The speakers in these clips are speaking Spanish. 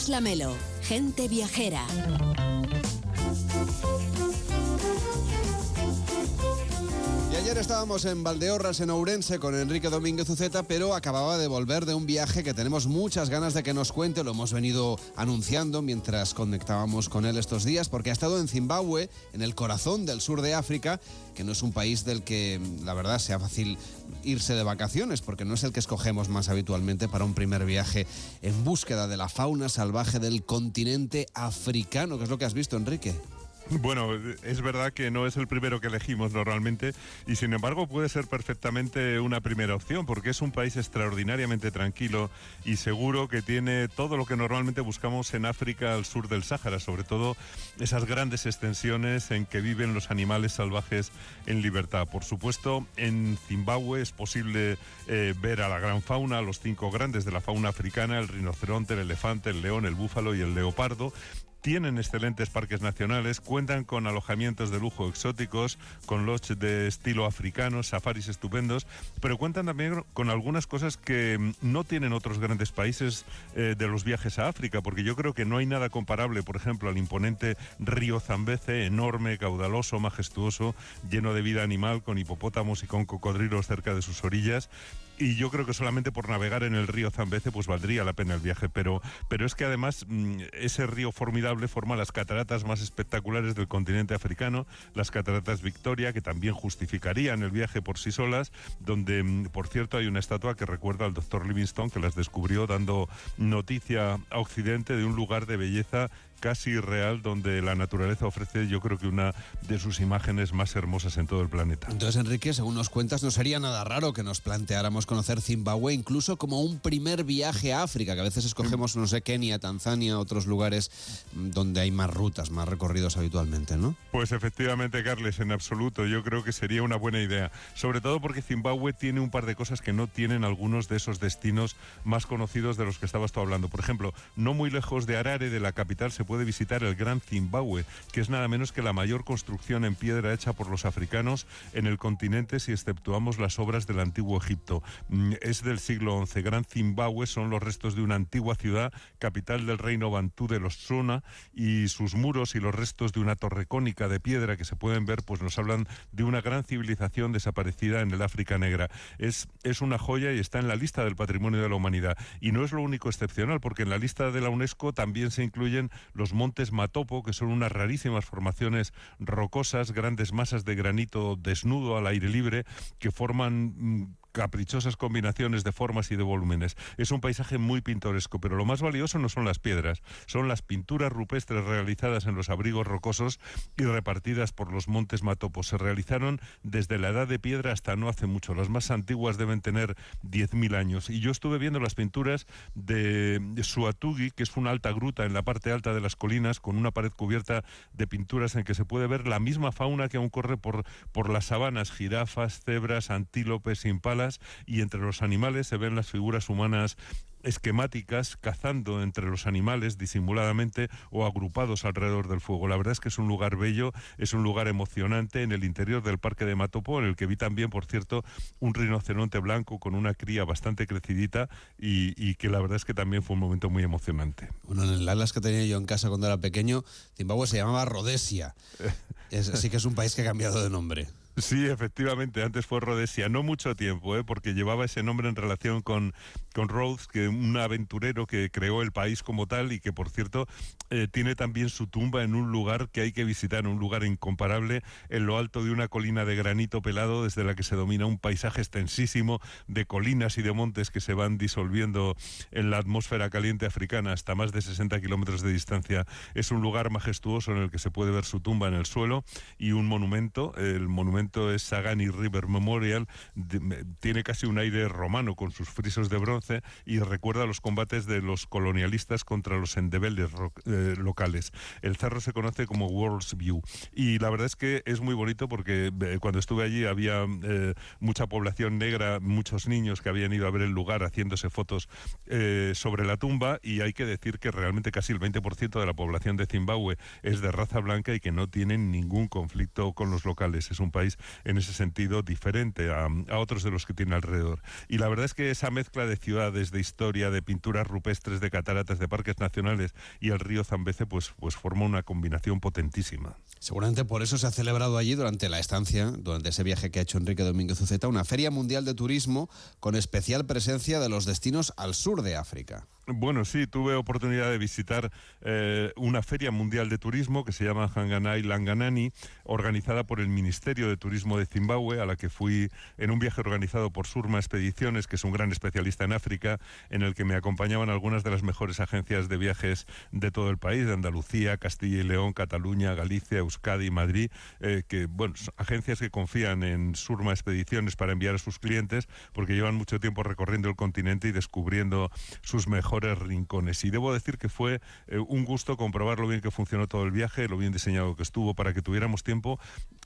Tomás Lamelo, gente viajera. Ayer estábamos en Valdeorras, en Ourense, con Enrique Domínguez Uceta, pero acababa de volver de un viaje que tenemos muchas ganas de que nos cuente. Lo hemos venido anunciando mientras conectábamos con él estos días, porque ha estado en Zimbabue, en el corazón del sur de África, que no es un país del que, la verdad, sea fácil irse de vacaciones, porque no es el que escogemos más habitualmente para un primer viaje en búsqueda de la fauna salvaje del continente africano, que es lo que has visto, Enrique. Bueno, es verdad que no es el primero que elegimos normalmente y sin embargo puede ser perfectamente una primera opción porque es un país extraordinariamente tranquilo y seguro que tiene todo lo que normalmente buscamos en África al sur del Sáhara, sobre todo esas grandes extensiones en que viven los animales salvajes en libertad. Por supuesto, en Zimbabue es posible eh, ver a la gran fauna, los cinco grandes de la fauna africana, el rinoceronte, el elefante, el león, el búfalo y el leopardo tienen excelentes parques nacionales, cuentan con alojamientos de lujo exóticos, con lodge de estilo africano, safaris estupendos, pero cuentan también con algunas cosas que mm, no tienen otros grandes países eh, de los viajes a África, porque yo creo que no hay nada comparable, por ejemplo, al imponente río Zambeze, enorme, caudaloso, majestuoso, lleno de vida animal, con hipopótamos y con cocodrilos cerca de sus orillas y yo creo que solamente por navegar en el río Zambeze pues valdría la pena el viaje, pero, pero es que además mm, ese río formidable forma las cataratas más espectaculares del continente africano, las cataratas Victoria, que también justificarían el viaje por sí solas, donde, mm, por cierto, hay una estatua que recuerda al doctor Livingstone, que las descubrió dando noticia a Occidente de un lugar de belleza casi real donde la naturaleza ofrece yo creo que una de sus imágenes más hermosas en todo el planeta. Entonces, Enrique, según nos cuentas, no sería nada raro que nos planteáramos conocer Zimbabue incluso como un primer viaje a África, que a veces escogemos, no sé, Kenia, Tanzania, otros lugares mm, donde hay más rutas, más recorridos habitualmente, ¿no? Pues efectivamente, Carles, en absoluto, yo creo que sería una buena idea, sobre todo porque Zimbabue tiene un par de cosas que no tienen algunos de esos destinos más conocidos de los que estabas tú hablando. Por ejemplo, no muy lejos de Harare, de la capital, se puede visitar el Gran Zimbabue, que es nada menos que la mayor construcción en piedra hecha por los africanos en el continente si exceptuamos las obras del antiguo Egipto. Mm, es del siglo XI. Gran Zimbabue son los restos de una antigua ciudad, capital del reino Bantú de los Suna, y sus muros y los restos de una torre cónica de piedra que se pueden ver, pues nos hablan de una gran civilización desaparecida en el África Negra. Es, es una joya y está en la lista del patrimonio de la humanidad. Y no es lo único excepcional, porque en la lista de la UNESCO también se incluyen los montes Matopo, que son unas rarísimas formaciones rocosas, grandes masas de granito desnudo al aire libre, que forman mm, caprichosas combinaciones de formas y de volúmenes. Es un paisaje muy pintoresco, pero lo más valioso no son las piedras, son las pinturas rupestres realizadas en los abrigos rocosos y repartidas por los montes Matopos. Se realizaron desde la edad de piedra hasta no hace mucho. Las más antiguas deben tener 10.000 años. Y yo estuve viendo las pinturas de Suatugi, que es una alta gruta en la parte alta de las colinas, con una pared cubierta de pinturas en que se puede ver la misma fauna que aún corre por, por las sabanas, jirafas, cebras, antílopes, impalas, y entre los animales se ven las figuras humanas esquemáticas cazando entre los animales disimuladamente o agrupados alrededor del fuego. La verdad es que es un lugar bello, es un lugar emocionante en el interior del parque de Matopo, en el que vi también, por cierto, un rinoceronte blanco con una cría bastante crecidita y, que la verdad es que también fue un momento muy emocionante. Bueno, en el Atlas que tenía yo en casa cuando era pequeño, Zimbabue se llamaba Rhodesia. así que es un país que ha cambiado de nombre. Sí, efectivamente, antes fue Rhodesia, no mucho tiempo, ¿eh? porque llevaba ese nombre en relación con, con Rhodes, que un aventurero que creó el país como tal y que, por cierto, eh, tiene también su tumba en un lugar que hay que visitar, un lugar incomparable, en lo alto de una colina de granito pelado, desde la que se domina un paisaje extensísimo de colinas y de montes que se van disolviendo en la atmósfera caliente africana hasta más de 60 kilómetros de distancia. Es un lugar majestuoso en el que se puede ver su tumba en el suelo y un monumento, el monumento es Sagani River Memorial, tiene casi un aire romano con sus frisos de bronce y recuerda los combates de los colonialistas contra los endebeldes eh, locales. El cerro se conoce como World's View y la verdad es que es muy bonito porque eh, cuando estuve allí había eh, mucha población negra, muchos niños que habían ido a ver el lugar haciéndose fotos sobre la tumba y hay que decir que realmente casi el 20% de la población de Zimbabue es de raza blanca y que no tienen ningún conflicto con los locales. Es un país en ese sentido diferente a, otros de los que tiene alrededor. Y la verdad es que esa mezcla de ciudades, de historia, de pinturas rupestres, de cataratas, de parques nacionales y el río Zambeze, pues, pues forma una combinación potentísima. Seguramente por eso se ha celebrado allí durante la estancia, durante ese viaje que ha hecho Enrique Domínguez Uceta, una feria mundial de turismo con especial presencia de los destinos al sur de África. Bueno, sí, tuve oportunidad de visitar eh, una feria mundial de turismo que se llama Hanganai Langanani, organizada por el Ministerio de Turismo de Zimbabue, a la que fui en un viaje organizado por Surma Expediciones, que es un gran especialista en África, en el que me acompañaban algunas de las mejores agencias de viajes de todo el país, de Andalucía, Castilla y León, Cataluña, Galicia, Euskadi Madrid, eh, que, bueno, agencias que confían en Surma Expediciones para enviar a sus clientes, porque llevan mucho tiempo recorriendo el continente y descubriendo sus rincones. Y debo decir que fue eh, un gusto comprobar lo bien que funcionó todo el viaje, lo bien diseñado que estuvo, para que tuviéramos tiempo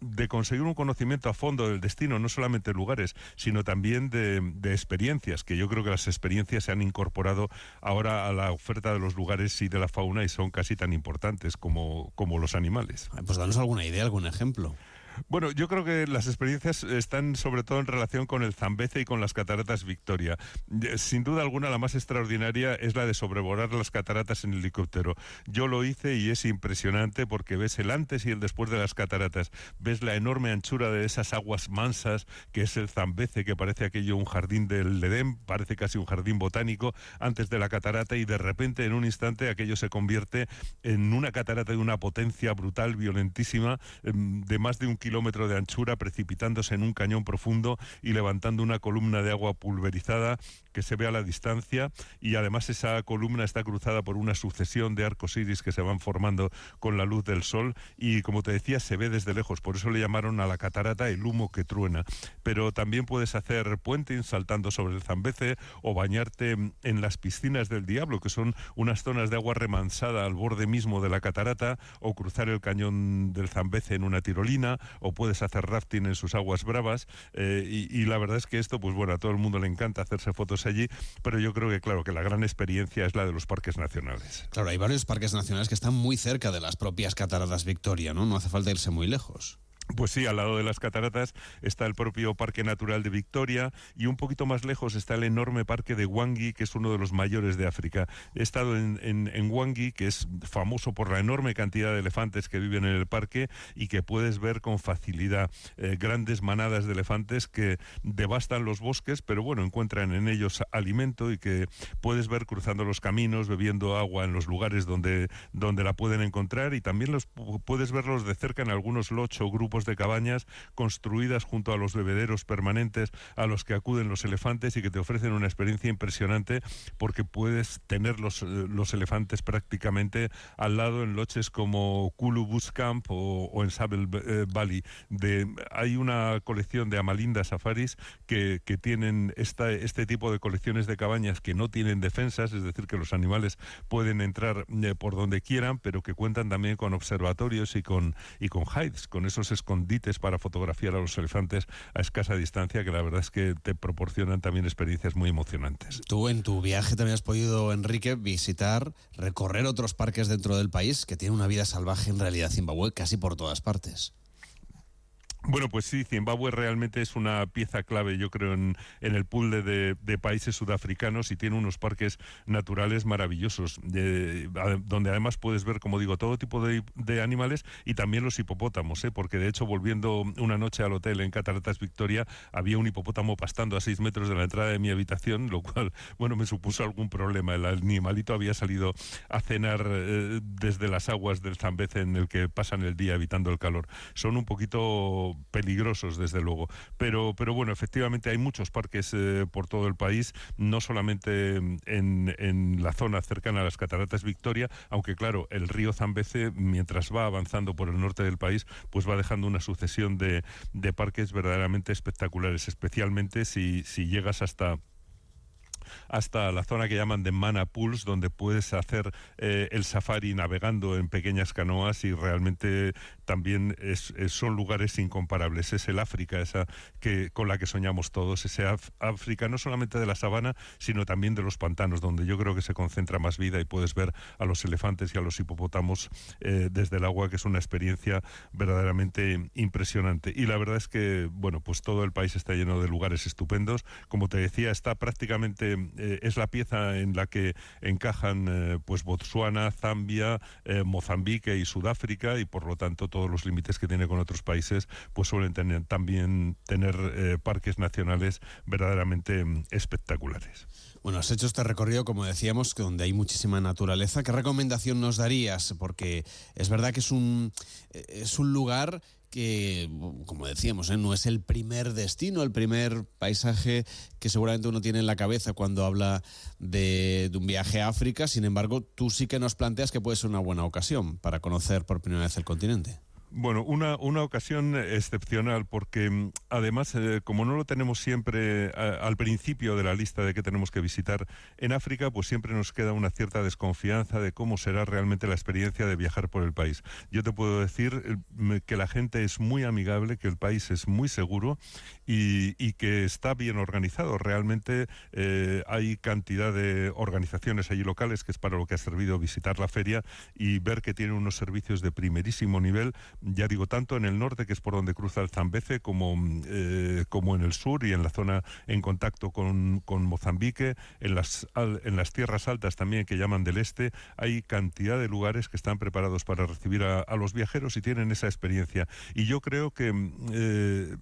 de conseguir un conocimiento a fondo del destino, no solamente de lugares, sino también de, de, experiencias, que yo creo que las experiencias se han incorporado ahora a la oferta de los lugares y de la fauna y son casi tan importantes como, como los animales. Pues danos alguna idea, algún ejemplo. Bueno, yo creo que las experiencias están sobre todo en relación con el Zambeze y con las cataratas Victoria. Sin duda alguna, la más extraordinaria es la de sobrevolar las cataratas en helicóptero. Yo lo hice y es impresionante porque ves el antes y el después de las cataratas. Ves la enorme anchura de esas aguas mansas que es el Zambeze, que parece aquello un jardín del Edén, parece casi un jardín botánico antes de la catarata y de repente en un instante aquello se convierte en una catarata de una potencia brutal, violentísima, em, de más de un kilómetro kilómetro de anchura precipitándose en un cañón profundo y levantando una columna de agua pulverizada que se ve a la distancia. Y además esa columna está cruzada por una sucesión de arcos iris que se van formando con la luz del sol. Y como te decía se ve desde lejos, por eso le llamaron a la catarata el humo que truena. Pero también puedes hacer puenting saltando sobre el Zambeze o bañarte en las piscinas del Diablo, que son unas zonas de agua remansada al borde mismo de la catarata, o cruzar el cañón del Zambeze en una tirolina, o puedes hacer rafting en sus aguas bravas eh, y, la verdad es que esto, pues bueno, a todo el mundo le encanta hacerse fotos allí, pero yo creo que claro, que la gran experiencia es la de los parques nacionales. Claro, hay varios parques nacionales que están muy cerca de las propias cataratas Victoria, ¿no? No hace falta irse muy lejos. Pues sí, al lado de las cataratas está el propio Parque Natural de Victoria y un poquito más lejos está el enorme Parque de Wangi, que es uno de los mayores de África. He estado en, en, Wangi, que es famoso por la enorme cantidad de elefantes que viven en el parque y que puedes ver con facilidad eh, grandes manadas de elefantes que devastan los bosques, pero bueno, encuentran en ellos alimento y que puedes ver cruzando los caminos, bebiendo agua en los lugares donde, donde la pueden encontrar y también los puedes verlos de cerca en algunos loch o de cabañas construidas junto a los bebederos permanentes a los que acuden los elefantes y que te ofrecen una experiencia impresionante porque puedes tener los, eh, los elefantes prácticamente al lado en loches como Kulu Bush Camp o, en Sable eh, Valley. De, hay una colección de Amalinda Safaris que, que tienen esta, este tipo de colecciones de cabañas que no tienen defensas, es decir, que los animales pueden entrar eh, por donde quieran, pero que cuentan también con observatorios y con, y con hides, con esos escondites para fotografiar a los elefantes a escasa distancia, que la verdad es que te proporcionan también experiencias muy emocionantes. Tú en tu viaje también has podido, Enrique, visitar, recorrer otros parques dentro del país que tienen una vida salvaje en realidad Zimbabue casi por todas partes. Bueno, pues sí, Zimbabue realmente es una pieza clave, yo creo, en, el pool de, países sudafricanos y tiene unos parques naturales maravillosos, donde además puedes ver, como digo, todo tipo de, animales y también los hipopótamos, ¿eh? porque de hecho, volviendo una noche al hotel en Cataratas Victoria, había un hipopótamo pastando a seis metros de la entrada de mi habitación, lo cual, bueno, me supuso algún problema. El animalito había salido a cenar eh, desde las aguas del Zambeze en el que pasan el día evitando el calor. Son un poquito peligrosos, desde luego. Pero, pero bueno, efectivamente hay muchos parques eh, por todo el país, no solamente en, en, la zona cercana a las cataratas Victoria, aunque claro, el río Zambeze, mientras va avanzando por el norte del país, pues va dejando una sucesión de, de parques verdaderamente espectaculares, especialmente si, si llegas hasta hasta la zona que llaman de Mana Pools, donde puedes hacer eh, el safari navegando en pequeñas canoas y realmente también son lugares incomparables. Es el África esa que con la que soñamos todos, ese África no solamente de la sabana, sino también de los pantanos, donde yo creo que se concentra más vida y puedes ver a los elefantes y a los hipopótamos eh, desde el agua, que es una experiencia verdaderamente impresionante. Y la verdad es que, bueno, pues todo el país está lleno de lugares estupendos. Como te decía, está prácticamente, eh, es la pieza en la que encajan eh, pues Botsuana, Zambia, Mozambique y Sudáfrica, y por lo tanto todos los límites que tiene con otros países, pues suelen tener, también tener parques nacionales verdaderamente mm, espectaculares. Bueno, has hecho este recorrido, como decíamos, donde hay muchísima naturaleza. ¿Qué recomendación nos darías? Porque es verdad que es un, es un lugar que, como decíamos, ¿eh? no es el primer destino, el primer paisaje que seguramente uno tiene en la cabeza cuando habla de, de, un viaje a África. Sin embargo, tú sí que nos planteas que puede ser una buena ocasión para conocer por primera vez el continente. Bueno, una, una ocasión excepcional porque mm, además, eh, como no lo tenemos siempre al principio de la lista de que tenemos que visitar en África, pues siempre nos queda una cierta desconfianza de cómo será realmente la experiencia de viajar por el país. Yo te puedo decir eh, que la gente es muy amigable, que el país es muy seguro y, y que está bien organizado. Realmente eh, hay cantidad de organizaciones allí locales, que es para lo que ha servido visitar la feria y ver que tiene unos servicios de primerísimo nivel ya digo, tanto en el norte, que es por donde cruza el Zambeze, como, eh, como en el sur y en la zona en contacto con, con Mozambique, en las, en las tierras altas también que llaman del este, hay cantidad de lugares que están preparados para recibir a, los viajeros y tienen esa experiencia. Y yo creo que eh,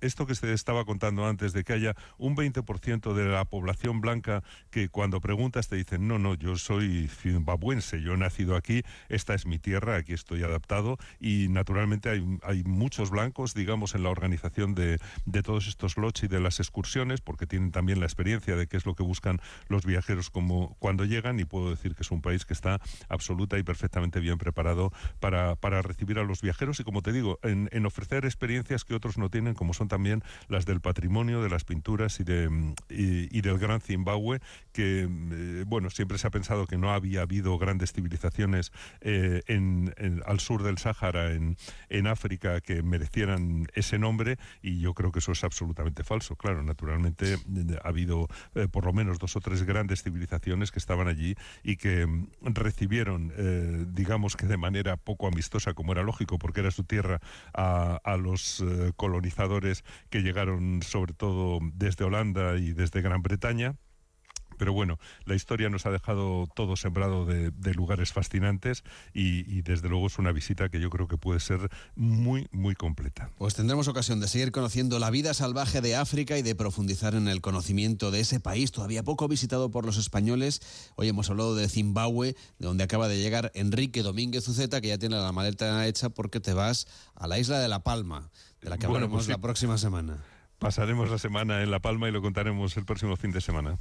esto que se estaba contando antes, de que haya un 20% de la población blanca que cuando preguntas te dicen, no, no, yo soy zimbabuense, yo he nacido aquí, esta es mi tierra, aquí estoy adaptado y naturalmente hay, hay muchos blancos, digamos, en la organización de, de todos estos lots y de las excursiones, porque tienen también la experiencia de qué es lo que buscan los viajeros como cuando llegan y puedo decir que es un país que está absoluta y perfectamente bien preparado para, para recibir a los viajeros. Y como te digo, en, en, ofrecer experiencias que otros no tienen, como son también las del patrimonio, de las pinturas y, de, y, del Gran Zimbabue, que eh, bueno, siempre se ha pensado que no había habido grandes civilizaciones eh, en, al sur del Sáhara en, en África que merecieran ese nombre y yo creo que eso es absolutamente falso. Claro, naturalmente ha habido eh, por lo menos dos o tres grandes civilizaciones que estaban allí y que mm, recibieron, eh, digamos que de manera poco amistosa, como era lógico, porque era su tierra, a, a los eh, colonizadores que llegaron sobre todo desde Holanda y desde Gran Bretaña. Pero bueno, la historia nos ha dejado todo sembrado de, lugares fascinantes y, desde luego es una visita que yo creo que puede ser muy, muy completa. Pues tendremos ocasión de seguir conociendo la vida salvaje de África y de profundizar en el conocimiento de ese país todavía poco visitado por los españoles. Hoy hemos hablado de Zimbabue, de donde acaba de llegar Enrique Domínguez Uceta, que ya tiene la maleta hecha porque te vas a la isla de La Palma, de la que hablaremos pues la próxima semana. Pasaremos la semana en La Palma y lo contaremos el próximo fin de semana.